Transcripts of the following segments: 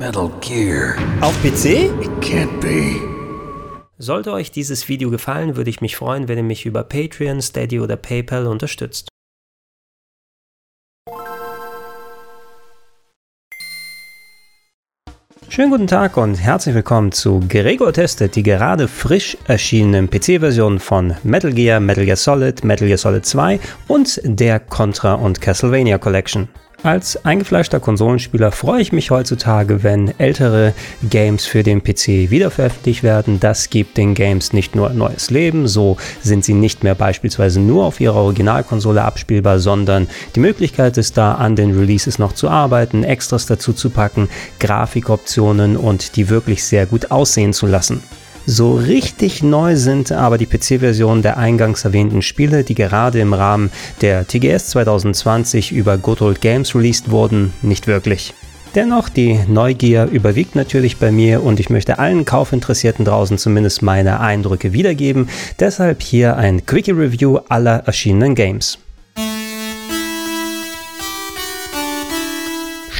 Metal Gear. Auf PC? It can't be. Sollte euch dieses Video gefallen, würde ich mich freuen, wenn ihr mich über Patreon, Steady oder PayPal unterstützt. Schönen guten Tag und herzlich willkommen zu Gregor Testet, die gerade frisch erschienenen PC-Version von Metal Gear, Metal Gear Solid, Metal Gear Solid 2 und der Contra und Castlevania Collection. Als eingefleischter Konsolenspieler freue ich mich heutzutage, wenn ältere Games für den PC wiederveröffentlicht werden. Das gibt den Games nicht nur ein neues Leben, so sind sie nicht mehr beispielsweise nur auf ihrer Originalkonsole abspielbar, sondern die Möglichkeit ist da, an den Releases noch zu arbeiten, Extras dazu zu packen, Grafikoptionen und die wirklich sehr gut aussehen zu lassen. So richtig neu sind aber die PC-Versionen der eingangs erwähnten Spiele, die gerade im Rahmen der TGS 2020 über Good Old Games released wurden, nicht wirklich. Dennoch, die Neugier überwiegt natürlich bei mir und ich möchte allen Kaufinteressierten draußen zumindest meine Eindrücke wiedergeben. Deshalb hier ein Quickie Review aller erschienenen Games.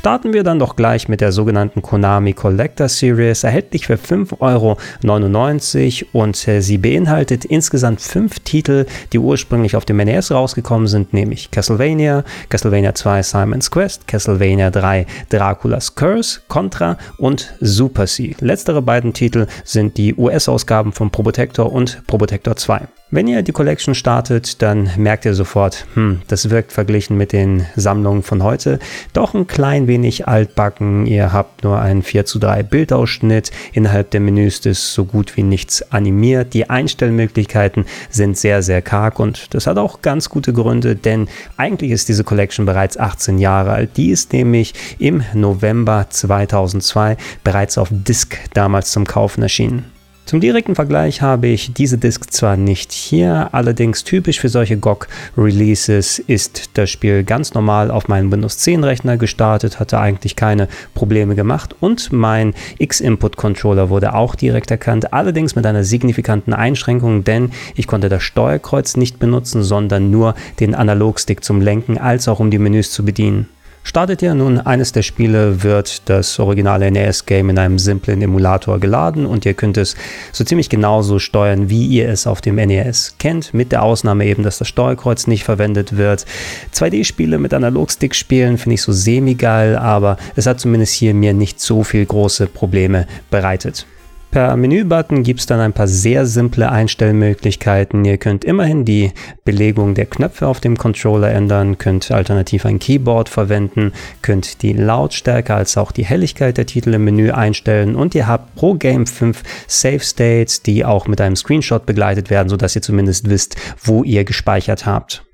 Starten wir dann doch gleich mit der sogenannten Konami Collector Series, erhältlich für 5,99 Euro und äh, sie beinhaltet insgesamt fünf Titel, die ursprünglich auf dem NES rausgekommen sind, nämlich Castlevania, Castlevania 2 Simon's Quest, Castlevania 3 Dracula's Curse, Contra und Super C. Letztere beiden Titel sind die US-Ausgaben von Probotector und Probotector 2. Wenn ihr die Collection startet, dann merkt ihr sofort, hm, das wirkt verglichen mit den Sammlungen von heute doch ein klein wenig altbacken. Ihr habt nur einen 4 zu 3 Bildausschnitt. Innerhalb der Menüs ist so gut wie nichts animiert. Die Einstellmöglichkeiten sind sehr, sehr karg und das hat auch ganz gute Gründe, denn eigentlich ist diese Collection bereits 18 Jahre alt. Die ist nämlich im November 2002 bereits auf Disc damals zum Kaufen erschienen. Zum direkten Vergleich habe ich diese Disk zwar nicht hier, allerdings typisch für solche GOG-Releases ist das Spiel ganz normal auf meinem Windows 10 Rechner gestartet, hatte eigentlich keine Probleme gemacht und mein X-Input-Controller wurde auch direkt erkannt, allerdings mit einer signifikanten Einschränkung, denn ich konnte das Steuerkreuz nicht benutzen, sondern nur den Analogstick zum Lenken als auch um die Menüs zu bedienen. Startet ihr nun eines der Spiele, wird das originale NES-Game in einem simplen Emulator geladen und ihr könnt es so ziemlich genauso steuern, wie ihr es auf dem NES kennt, mit der Ausnahme eben, dass das Steuerkreuz nicht verwendet wird. 2D-Spiele mit Analogstick spielen finde ich so semi-geil, aber es hat zumindest hier mir nicht so viel große Probleme bereitet. Per Menübutton gibt es dann ein paar sehr simple Einstellmöglichkeiten. Ihr könnt immerhin die Belegung der Knöpfe auf dem Controller ändern, könnt alternativ ein Keyboard verwenden, könnt die Lautstärke als auch die Helligkeit der Titel im Menü einstellen und ihr habt pro Game 5 Save States, die auch mit einem Screenshot begleitet werden, sodass ihr zumindest wisst, wo ihr gespeichert habt.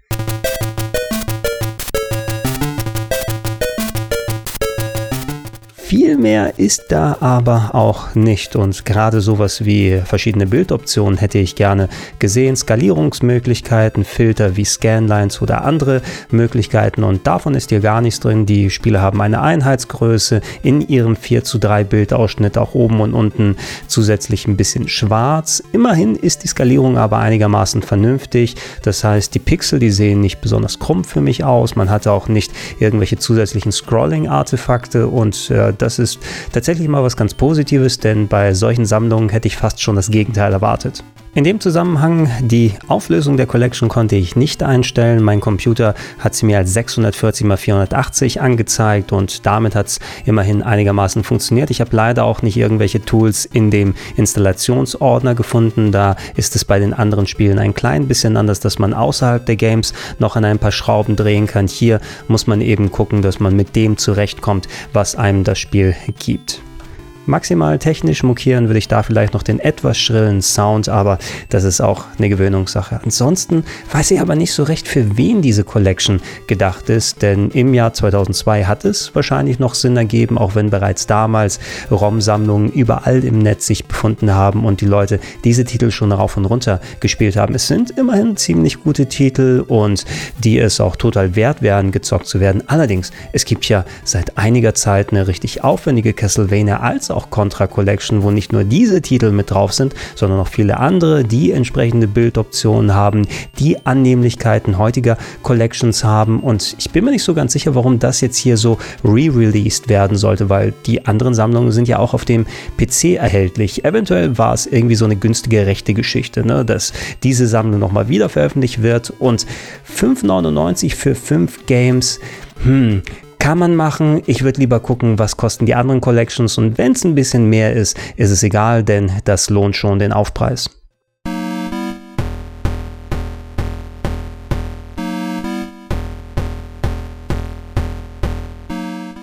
Viel mehr ist da aber auch nicht und gerade sowas wie verschiedene Bildoptionen hätte ich gerne gesehen, Skalierungsmöglichkeiten, Filter wie Scanlines oder andere Möglichkeiten und davon ist hier gar nichts drin. Die Spiele haben eine Einheitsgröße in ihrem 4 zu 3 Bildausschnitt auch oben und unten zusätzlich ein bisschen schwarz. Immerhin ist die Skalierung aber einigermaßen vernünftig. Das heißt, die Pixel, die sehen nicht besonders krumm für mich aus. Man hat auch nicht irgendwelche zusätzlichen Scrolling-Artefakte und äh, das ist tatsächlich mal was ganz Positives, denn bei solchen Sammlungen hätte ich fast schon das Gegenteil erwartet. In dem Zusammenhang, die Auflösung der Collection konnte ich nicht einstellen. Mein Computer hat sie mir als 640 x 480 angezeigt und damit hat es immerhin einigermaßen funktioniert. Ich habe leider auch nicht irgendwelche Tools in dem Installationsordner gefunden. Da ist es bei den anderen Spielen ein klein bisschen anders, dass man außerhalb der Games noch an ein paar Schrauben drehen kann. Hier muss man eben gucken, dass man mit dem zurechtkommt, was einem das Spiel gibt. Maximal technisch mokieren würde ich da vielleicht noch den etwas schrillen Sound, aber das ist auch eine Gewöhnungssache. Ansonsten weiß ich aber nicht so recht, für wen diese Collection gedacht ist, denn im Jahr 2002 hat es wahrscheinlich noch Sinn ergeben, auch wenn bereits damals ROM-Sammlungen überall im Netz sich befunden haben und die Leute diese Titel schon rauf und runter gespielt haben. Es sind immerhin ziemlich gute Titel und die es auch total wert wären, gezockt zu werden. Allerdings, es gibt ja seit einiger Zeit eine richtig aufwendige Castlevania als auch Contra Collection, wo nicht nur diese Titel mit drauf sind, sondern auch viele andere, die entsprechende Bildoptionen haben, die Annehmlichkeiten heutiger Collections haben. Und ich bin mir nicht so ganz sicher, warum das jetzt hier so re-released werden sollte, weil die anderen Sammlungen sind ja auch auf dem PC erhältlich. Eventuell war es irgendwie so eine günstige rechte Geschichte, ne? dass diese Sammlung nochmal wieder veröffentlicht wird und 5,99 für 5 Games. Hm, kann man machen. Ich würde lieber gucken, was kosten die anderen Collections und wenn es ein bisschen mehr ist, ist es egal, denn das lohnt schon den Aufpreis.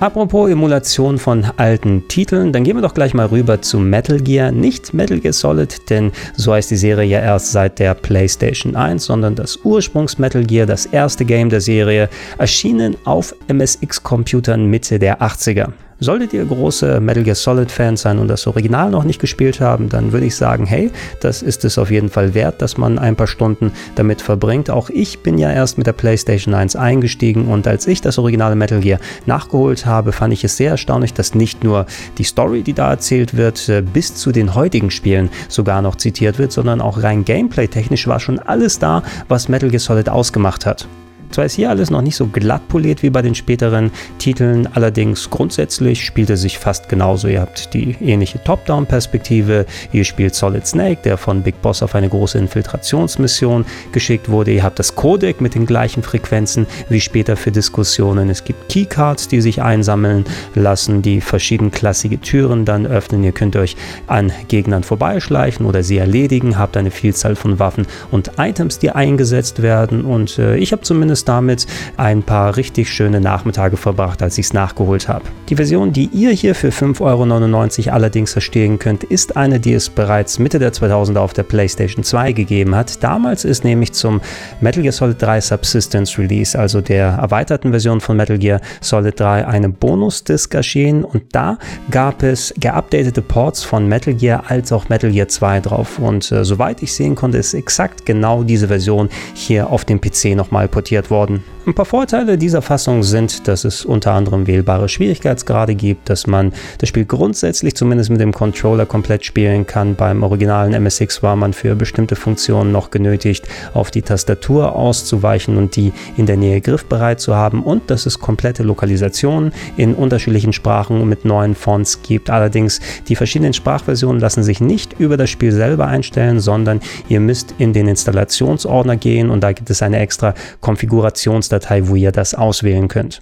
Apropos Emulation von alten Titeln, dann gehen wir doch gleich mal rüber zu Metal Gear. Nicht Metal Gear Solid, denn so heißt die Serie ja erst seit der PlayStation 1, sondern das Ursprungs Metal Gear, das erste Game der Serie, erschienen auf MSX-Computern Mitte der 80er. Solltet ihr große Metal Gear Solid Fans sein und das Original noch nicht gespielt haben, dann würde ich sagen, hey, das ist es auf jeden Fall wert, dass man ein paar Stunden damit verbringt. Auch ich bin ja erst mit der PlayStation 1 eingestiegen und als ich das originale Metal Gear nachgeholt habe, fand ich es sehr erstaunlich, dass nicht nur die Story, die da erzählt wird, äh, bis zu den heutigen Spielen sogar noch zitiert wird, sondern auch rein gameplay-technisch war schon alles da, was Metal Gear Solid ausgemacht hat. Zwar ist hier alles noch nicht so glatt poliert wie bei den späteren Titeln, allerdings grundsätzlich spielt er sich fast genauso. Ihr habt die ähnliche Top-Down-Perspektive, ihr spielt Solid Snake, der von Big Boss auf eine große Infiltrationsmission geschickt wurde. Ihr habt das Codec mit den gleichen Frequenzen wie später für Diskussionen. Es gibt Keycards, die sich einsammeln lassen, die verschiedenklassige Türen dann öffnen. Ihr könnt euch an Gegnern vorbeischleichen oder sie erledigen, habt eine Vielzahl von Waffen und Items, die eingesetzt werden und äh, ich habe zumindest damit ein paar richtig schöne Nachmittage verbracht, als ich es nachgeholt habe. Die Version, die ihr hier für 5,99 Euro allerdings verstehen könnt, ist eine, die es bereits Mitte der 2000er auf der PlayStation 2 gegeben hat. Damals ist nämlich zum Metal Gear Solid 3 Subsistence Release, also der erweiterten Version von Metal Gear Solid 3, eine Bonus-Disc erschienen und da gab es geupdatete Ports von Metal Gear als auch Metal Gear 2 drauf und äh, soweit ich sehen konnte, ist exakt genau diese Version hier auf dem PC nochmal portiert worden. Ein paar Vorteile dieser Fassung sind, dass es unter anderem wählbare Schwierigkeitsgrade gibt, dass man das Spiel grundsätzlich zumindest mit dem Controller komplett spielen kann. Beim originalen MSX war man für bestimmte Funktionen noch genötigt, auf die Tastatur auszuweichen und die in der Nähe griffbereit zu haben und dass es komplette Lokalisationen in unterschiedlichen Sprachen mit neuen Fonts gibt. Allerdings die verschiedenen Sprachversionen lassen sich nicht über das Spiel selber einstellen, sondern ihr müsst in den Installationsordner gehen und da gibt es eine extra Konfigurations Datei, wo ihr das auswählen könnt.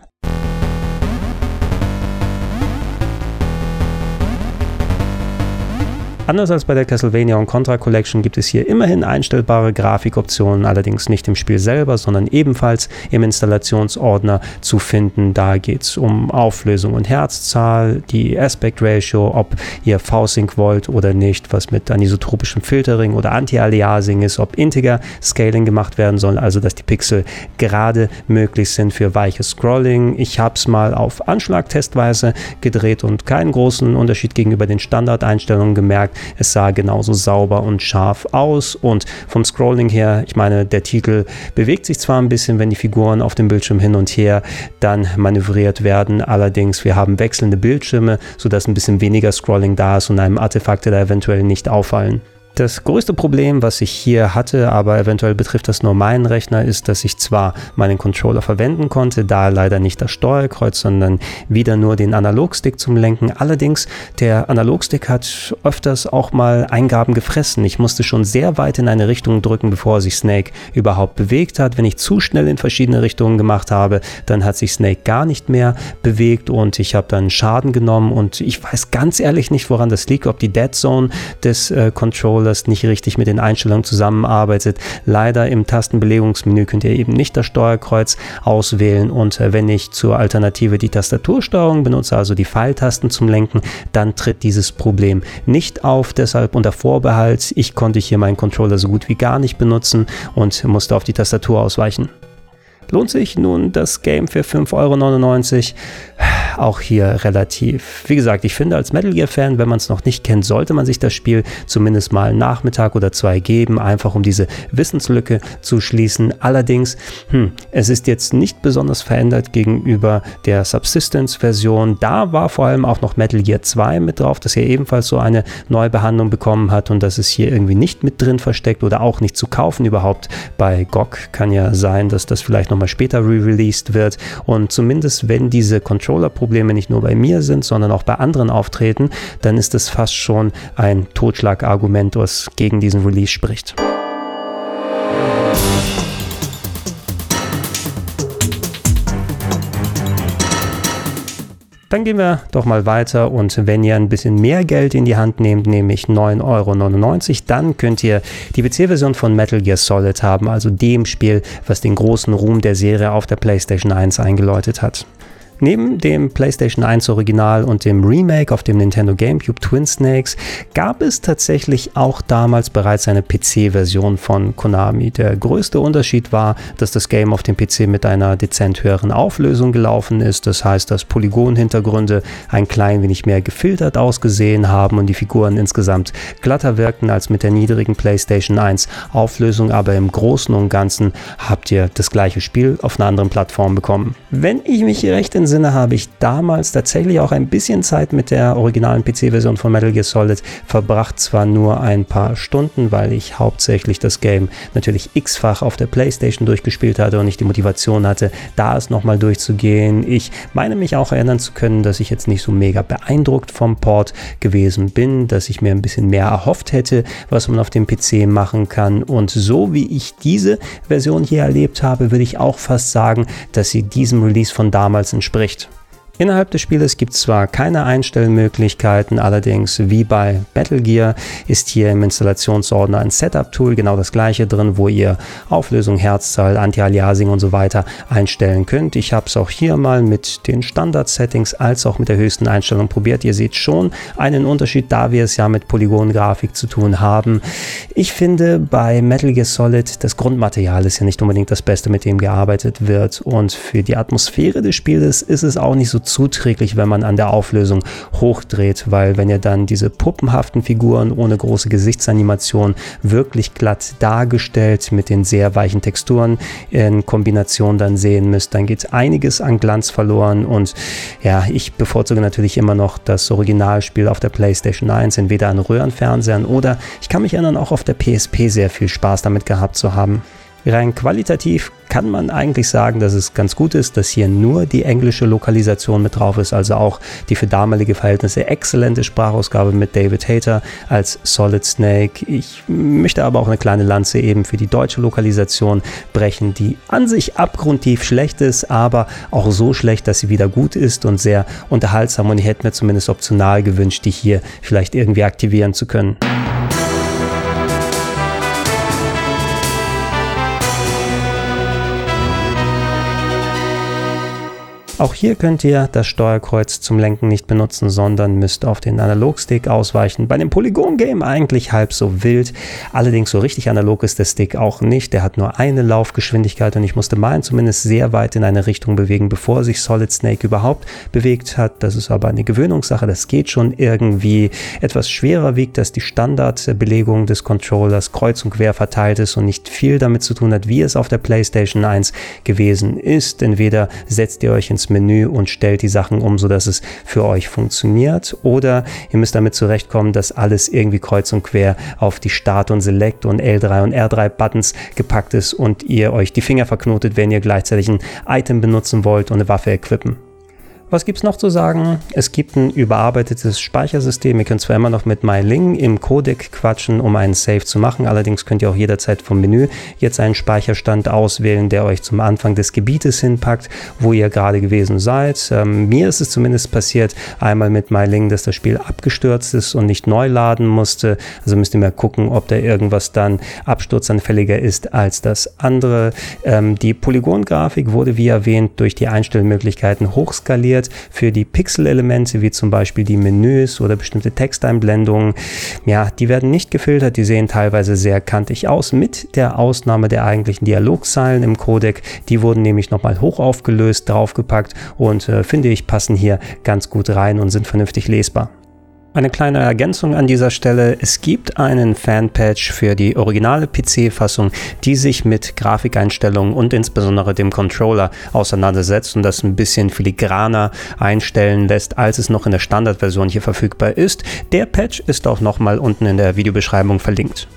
Anders als bei der Castlevania und Contra Collection gibt es hier immerhin einstellbare Grafikoptionen, allerdings nicht im Spiel selber, sondern ebenfalls im Installationsordner zu finden. Da geht es um Auflösung und Herzzahl, die Aspect Ratio, ob ihr V-Sync wollt oder nicht, was mit anisotropischem Filtering oder Anti-Aliasing ist, ob Integer Scaling gemacht werden soll, also dass die Pixel gerade möglich sind für weiches Scrolling. Ich habe es mal auf Anschlag testweise gedreht und keinen großen Unterschied gegenüber den Standardeinstellungen gemerkt. Es sah genauso sauber und scharf aus und vom Scrolling her, ich meine, der Titel bewegt sich zwar ein bisschen, wenn die Figuren auf dem Bildschirm hin und her dann manövriert werden, allerdings wir haben wechselnde Bildschirme, sodass ein bisschen weniger Scrolling da ist und einem Artefakte da eventuell nicht auffallen. Das größte Problem, was ich hier hatte, aber eventuell betrifft das nur meinen Rechner, ist, dass ich zwar meinen Controller verwenden konnte, da leider nicht das Steuerkreuz, sondern wieder nur den Analogstick zum Lenken. Allerdings, der Analogstick hat öfters auch mal Eingaben gefressen. Ich musste schon sehr weit in eine Richtung drücken, bevor sich Snake überhaupt bewegt hat. Wenn ich zu schnell in verschiedene Richtungen gemacht habe, dann hat sich Snake gar nicht mehr bewegt und ich habe dann Schaden genommen und ich weiß ganz ehrlich nicht, woran das liegt, ob die Dead Zone des äh, Controllers Controllers nicht richtig mit den Einstellungen zusammenarbeitet. Leider im Tastenbelegungsmenü könnt ihr eben nicht das Steuerkreuz auswählen und äh, wenn ich zur Alternative die Tastatursteuerung benutze, also die Pfeiltasten zum Lenken, dann tritt dieses Problem nicht auf. Deshalb unter Vorbehalt, ich konnte hier meinen Controller so gut wie gar nicht benutzen und musste auf die Tastatur ausweichen. Lohnt sich nun das Game für 5,99 Euro? Auch hier relativ. Wie gesagt, ich finde als Metal Gear Fan, wenn man es noch nicht kennt, sollte man sich das Spiel zumindest mal einen Nachmittag oder zwei geben, einfach um diese Wissenslücke zu schließen. Allerdings, hm, es ist jetzt nicht besonders verändert gegenüber der Subsistence-Version. Da war vor allem auch noch Metal Gear 2 mit drauf, das hier ebenfalls so eine neue Behandlung bekommen hat und das ist hier irgendwie nicht mit drin versteckt oder auch nicht zu kaufen überhaupt. Bei GOG kann ja sein, dass das vielleicht nochmal später re-released wird und zumindest wenn diese Controller-Probleme nicht nur bei mir sind, sondern auch bei anderen auftreten, dann ist das fast schon ein Totschlagargument, was gegen diesen Release spricht. Dann gehen wir doch mal weiter und wenn ihr ein bisschen mehr Geld in die Hand nehmt, nämlich 9,99 Euro, dann könnt ihr die PC-Version von Metal Gear Solid haben, also dem Spiel, was den großen Ruhm der Serie auf der PlayStation 1 eingeläutet hat. Neben dem PlayStation 1 Original und dem Remake auf dem Nintendo GameCube Twin Snakes gab es tatsächlich auch damals bereits eine PC-Version von Konami. Der größte Unterschied war, dass das Game auf dem PC mit einer dezent höheren Auflösung gelaufen ist. Das heißt, dass Polygonhintergründe ein klein wenig mehr gefiltert ausgesehen haben und die Figuren insgesamt glatter wirkten als mit der niedrigen PlayStation 1 Auflösung. Aber im Großen und Ganzen habt ihr das gleiche Spiel auf einer anderen Plattform bekommen. Wenn ich mich recht entsinne, Sinne habe ich damals tatsächlich auch ein bisschen Zeit mit der originalen PC-Version von Metal Gear Solid verbracht. Zwar nur ein paar Stunden, weil ich hauptsächlich das Game natürlich x-fach auf der PlayStation durchgespielt hatte und nicht die Motivation hatte, da es nochmal durchzugehen. Ich meine mich auch erinnern zu können, dass ich jetzt nicht so mega beeindruckt vom Port gewesen bin, dass ich mir ein bisschen mehr erhofft hätte, was man auf dem PC machen kann. Und so wie ich diese Version hier erlebt habe, würde ich auch fast sagen, dass sie diesem Release von damals entspricht spricht. Innerhalb des Spieles gibt es zwar keine Einstellmöglichkeiten, allerdings wie bei Battle Gear ist hier im Installationsordner ein Setup-Tool genau das gleiche drin, wo ihr Auflösung, Herzzahl, Anti-Aliasing und so weiter einstellen könnt. Ich habe es auch hier mal mit den Standard-Settings als auch mit der höchsten Einstellung probiert. Ihr seht schon einen Unterschied, da wir es ja mit Polygon-Grafik zu tun haben. Ich finde bei Metal Gear Solid das Grundmaterial ist ja nicht unbedingt das Beste, mit dem gearbeitet wird und für die Atmosphäre des Spieles ist es auch nicht so zuträglich, wenn man an der Auflösung hochdreht, weil wenn ihr dann diese puppenhaften Figuren ohne große Gesichtsanimation wirklich glatt dargestellt mit den sehr weichen Texturen in Kombination dann sehen müsst, dann geht einiges an Glanz verloren und ja, ich bevorzuge natürlich immer noch das Originalspiel auf der PlayStation 1, entweder an Röhrenfernsehern oder ich kann mich erinnern, auch auf der PSP sehr viel Spaß damit gehabt zu haben. Rein qualitativ kann man eigentlich sagen, dass es ganz gut ist, dass hier nur die englische Lokalisation mit drauf ist, also auch die für damalige Verhältnisse exzellente Sprachausgabe mit David Hater als Solid Snake. Ich möchte aber auch eine kleine Lanze eben für die deutsche Lokalisation brechen, die an sich abgrundtief schlecht ist, aber auch so schlecht, dass sie wieder gut ist und sehr unterhaltsam und ich hätte mir zumindest optional gewünscht, die hier vielleicht irgendwie aktivieren zu können. Auch hier könnt ihr das Steuerkreuz zum Lenken nicht benutzen, sondern müsst auf den Analogstick ausweichen. Bei dem Polygon-Game eigentlich halb so wild. Allerdings so richtig analog ist der Stick auch nicht. Der hat nur eine Laufgeschwindigkeit und ich musste meinen zumindest sehr weit in eine Richtung bewegen, bevor sich Solid Snake überhaupt bewegt hat. Das ist aber eine Gewöhnungssache. Das geht schon irgendwie. Etwas schwerer wiegt, dass die Standardbelegung des Controllers kreuz und quer verteilt ist und nicht viel damit zu tun hat, wie es auf der PlayStation 1 gewesen ist. Entweder setzt ihr euch ins Menü und stellt die Sachen um, sodass es für euch funktioniert. Oder ihr müsst damit zurechtkommen, dass alles irgendwie kreuz und quer auf die Start und Select und L3 und R3 Buttons gepackt ist und ihr euch die Finger verknotet, wenn ihr gleichzeitig ein Item benutzen wollt und eine Waffe equippen. Was gibt es noch zu sagen? Es gibt ein überarbeitetes Speichersystem. Ihr könnt zwar immer noch mit MyLing im Codec quatschen, um einen Save zu machen. Allerdings könnt ihr auch jederzeit vom Menü jetzt einen Speicherstand auswählen, der euch zum Anfang des Gebietes hinpackt, wo ihr gerade gewesen seid. Ähm, mir ist es zumindest passiert, einmal mit MyLing, dass das Spiel abgestürzt ist und nicht neu laden musste. Also müsst ihr mal gucken, ob da irgendwas dann absturzanfälliger ist als das andere. Ähm, die Polygon-Grafik wurde, wie erwähnt, durch die Einstellmöglichkeiten hochskaliert optimiert für die Pixel-Elemente, wie zum Beispiel die Menüs oder bestimmte Texteinblendungen. Ja, die werden nicht gefiltert, die sehen teilweise sehr kantig aus, mit der Ausnahme der eigentlichen Dialogzeilen im Codec. Die wurden nämlich nochmal hoch aufgelöst, draufgepackt und äh, finde ich passen hier ganz gut rein und sind vernünftig lesbar. Eine kleine Ergänzung an dieser Stelle. Es gibt einen Fanpatch für die originale PC-Fassung, die sich mit Grafikeinstellungen und insbesondere dem Controller auseinandersetzt und das ein bisschen filigraner einstellen lässt, als es noch in der Standardversion hier verfügbar ist. Der Patch ist auch nochmal unten in der Videobeschreibung verlinkt.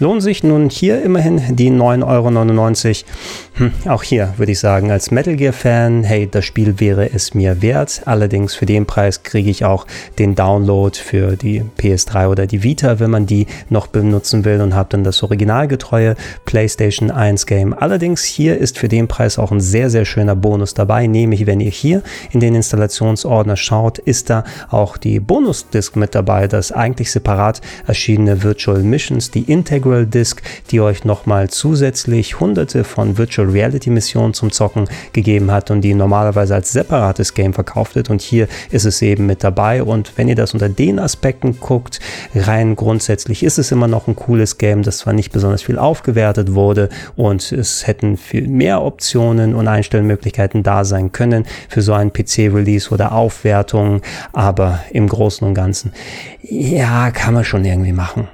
Lohnen sich nun hier immerhin die 9,99 Euro? Hm, auch hier würde ich sagen, als Metal Gear-Fan, hey, das Spiel wäre es mir wert. Allerdings für den Preis kriege ich auch den Download für die PS3 oder die Vita, wenn man die noch benutzen will und habe dann das originalgetreue PlayStation 1 Game. Allerdings hier ist für den Preis auch ein sehr, sehr schöner Bonus dabei, nämlich wenn ihr hier in den Installationsordner schaut, ist da auch die Bonus-Disc mit dabei, das eigentlich separat erschienene Virtual Missions, die Integral Integral Disc, die euch nochmal zusätzlich hunderte von Virtual Reality Missionen zum Zocken gegeben hat und die normalerweise als separates Game verkauft wird. Und hier ist es eben mit dabei. Und wenn ihr das unter den Aspekten guckt, rein grundsätzlich ist es immer noch ein cooles Game, das zwar nicht besonders viel aufgewertet wurde und es hätten viel mehr Optionen und Einstellmöglichkeiten da sein können für so einen PC-Release oder Aufwertung, aber im Großen und Ganzen, ja, kann man schon irgendwie machen.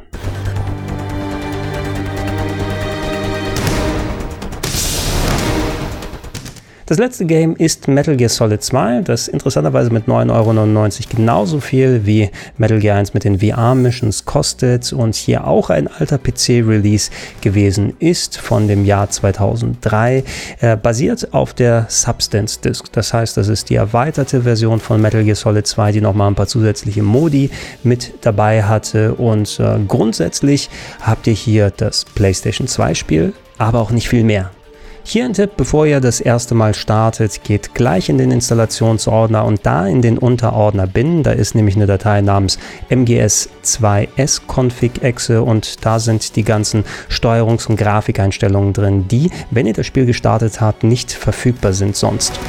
Das letzte Game ist Metal Gear Solid 2, das interessanterweise mit 9,99 Euro genauso viel wie Metal Gear 1 mit den VR-Missions kostet und hier auch ein alter PC-Release gewesen ist von dem Jahr 2003, äh, basiert auf der Substance Disc. Das heißt, das ist die erweiterte Version von Metal Gear Solid 2, die nochmal ein paar zusätzliche Modi mit dabei hatte und äh, grundsätzlich habt ihr hier das PlayStation 2 Spiel, aber auch nicht viel mehr. Hier ein Tipp, bevor ihr das erste Mal startet, geht gleich in den Installationsordner und da in den Unterordner bin. Da ist nämlich eine Datei namens mgs2s-config-exe und da sind die ganzen Steuerungs- und Grafikeinstellungen drin, die, wenn ihr das Spiel gestartet habt, nicht verfügbar sind sonst.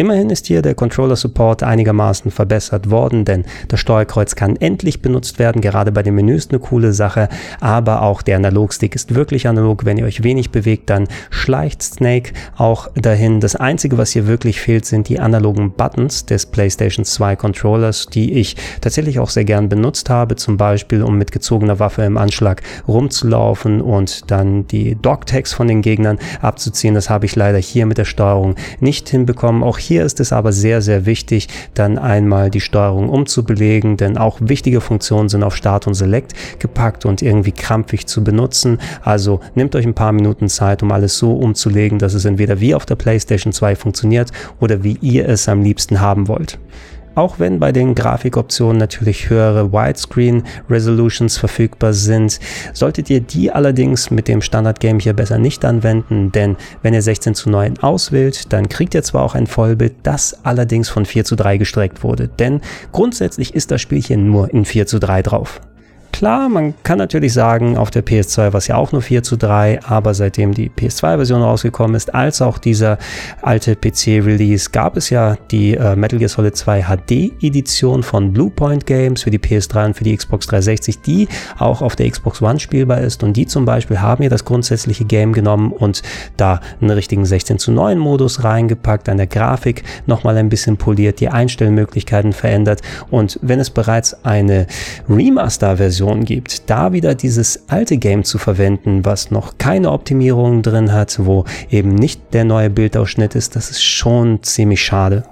Immerhin ist hier der Controller Support einigermaßen verbessert worden, denn das Steuerkreuz kann endlich benutzt werden, gerade bei den Menüs eine coole Sache, aber auch der Analogstick ist wirklich analog. Wenn ihr euch wenig bewegt, dann schleicht Snake auch dahin. Das einzige, was hier wirklich fehlt, sind die analogen Buttons des PlayStation 2 Controllers, die ich tatsächlich auch sehr gern benutzt habe, zum Beispiel um mit gezogener Waffe im Anschlag rumzulaufen und dann die Dogtags von den Gegnern abzuziehen. Das habe ich leider hier mit der Steuerung nicht hinbekommen. Auch hier ist es aber sehr, sehr wichtig, dann einmal die Steuerung umzubelegen, denn auch wichtige Funktionen sind auf Start und Select gepackt und irgendwie krampfig zu benutzen. Also nehmt euch ein paar Minuten Zeit, um alles so umzulegen, dass es entweder wie auf der PlayStation 2 funktioniert oder wie ihr es am liebsten haben wollt. Auch wenn bei den Grafikoptionen natürlich höhere Widescreen Resolutions verfügbar sind, solltet ihr die allerdings mit dem Standard-Game hier besser nicht anwenden, denn wenn ihr 16 zu 9 auswählt, dann kriegt ihr zwar auch ein Vollbild, das allerdings von 4 zu 3 gestreckt wurde, denn grundsätzlich ist das Spielchen nur in 4 zu 3 drauf. Klar, man kann natürlich sagen, auf der PS2 war es ja auch nur 4 zu 3, aber seitdem die PS2-Version rausgekommen ist, als auch dieser alte PC-Release, gab es ja die äh, Metal Gear Solid 2 HD-Edition von Bluepoint Games für die PS3 und für die Xbox 360, die auch auf der Xbox One spielbar ist. Und die zum Beispiel haben ja das grundsätzliche Game genommen und da einen richtigen 16 zu 9 Modus reingepackt, an der Grafik nochmal ein bisschen poliert, die Einstellmöglichkeiten verändert. Und wenn es bereits eine Remaster-Version Version gibt, da wieder dieses alte Game zu verwenden, was noch keine Optimierung drin hat, wo eben nicht der neue Bildausschnitt ist, das ist schon ziemlich schade.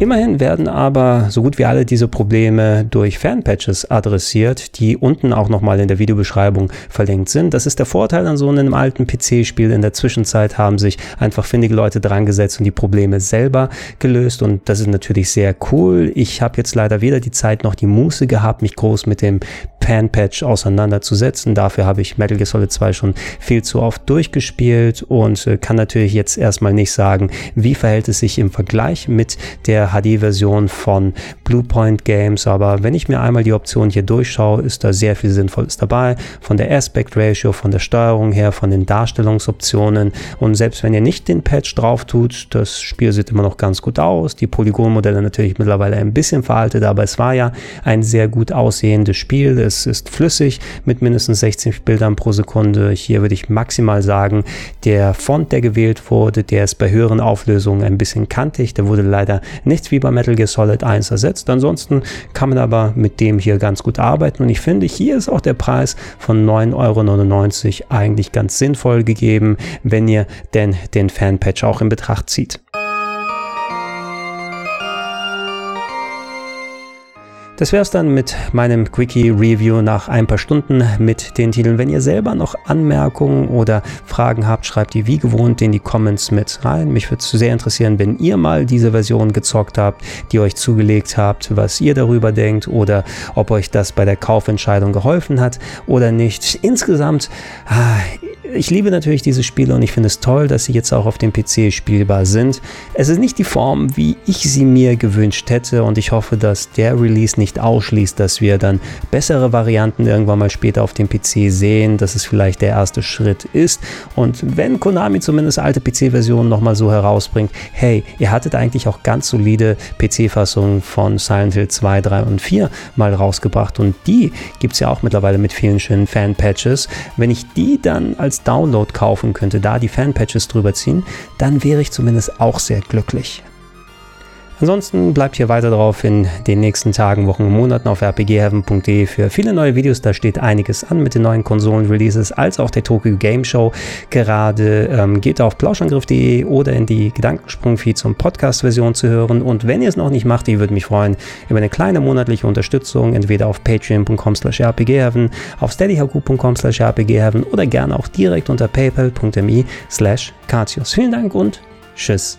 Immerhin werden aber so gut wie alle diese Probleme durch Fanpatches adressiert, die unten auch nochmal in der Videobeschreibung verlinkt sind. Das ist der Vorteil an so einem alten PC-Spiel. In der Zwischenzeit haben sich einfach findige Leute dran gesetzt und die Probleme selber gelöst und das ist natürlich sehr cool. Ich habe jetzt leider weder die Zeit noch die Muße gehabt, mich groß mit dem Fan-Patch auseinanderzusetzen. Dafür habe ich Metal Gear Solid 2 schon viel zu oft durchgespielt und äh, kann natürlich jetzt erstmal nicht sagen, wie verhält es sich im Vergleich mit der HD-Version von Bluepoint Games. Aber wenn ich mir einmal die Option hier durchschaue, ist da sehr viel Sinnvolles dabei. Von der Aspect Ratio, von der Steuerung her, von den Darstellungsoptionen. Und selbst wenn ihr nicht den Patch drauf tut, das Spiel sieht immer noch ganz gut aus. Die Polygonmodelle natürlich mittlerweile ein bisschen veraltet, aber es war ja ein sehr gut aussehendes Spiel. Es ist flüssig mit mindestens 60 Bildern pro Sekunde. Hier würde ich maximal sagen, der Font, der gewählt wurde, der ist bei höheren Auflösungen ein bisschen kantig. Der wurde leider nichts wie bei Metal Gear Solid 1 ersetzt. Ansonsten kann man aber mit dem hier ganz gut arbeiten und ich finde, hier ist auch der Preis von 9,99 Euro eigentlich ganz sinnvoll gegeben, wenn ihr denn den Fanpatch auch in Betracht zieht. Das wäre es dann mit meinem Quickie-Review nach ein paar Stunden mit den Titeln. Wenn ihr selber noch Anmerkungen oder Fragen habt, schreibt die wie gewohnt in die Comments mit rein. Mich würde es sehr interessieren, wenn ihr mal diese Version gezockt habt, die euch zugelegt habt, was ihr darüber denkt oder ob euch das bei der Kaufentscheidung geholfen hat oder nicht. Insgesamt, ah, ich liebe natürlich diese Spiele und ich finde es toll, dass sie jetzt auch auf dem PC spielbar sind. Es ist nicht die Form, wie ich sie mir gewünscht hätte und ich hoffe, dass der Release nicht ausschließt, dass wir dann bessere Varianten irgendwann mal später auf dem PC sehen, dass es vielleicht der erste Schritt ist. Und wenn Konami zumindest alte PC-Versionen nochmal so herausbringt, hey, ihr hattet eigentlich auch ganz solide PC-Fassungen von Silent Hill 2, 3 und 4 mal rausgebracht und die gibt es ja auch mittlerweile mit vielen schönen Fan-Patches. Wenn ich die dann als Download kaufen könnte, da die Fanpatches drüber ziehen, dann wäre ich zumindest auch sehr glücklich. Ansonsten bleibt hier weiter drauf in den nächsten Tagen, Wochen und Monaten auf rpgheaven.de für viele neue Videos. Da steht einiges an mit den neuen Konsolen-Releases, als auch der Tokyo Game Show. Gerade ähm, geht auf plauschangriff.de oder in die Gedankensprung-Feed zum Podcast-Version zu hören. Und wenn ihr es noch nicht macht, ich würde mich freuen über eine kleine monatliche Unterstützung, entweder auf patreon.com slash rpgheaven, auf steadyhq.com slash rpgheaven oder gerne auch direkt unter paypal.me slash Vielen Dank und tschüss.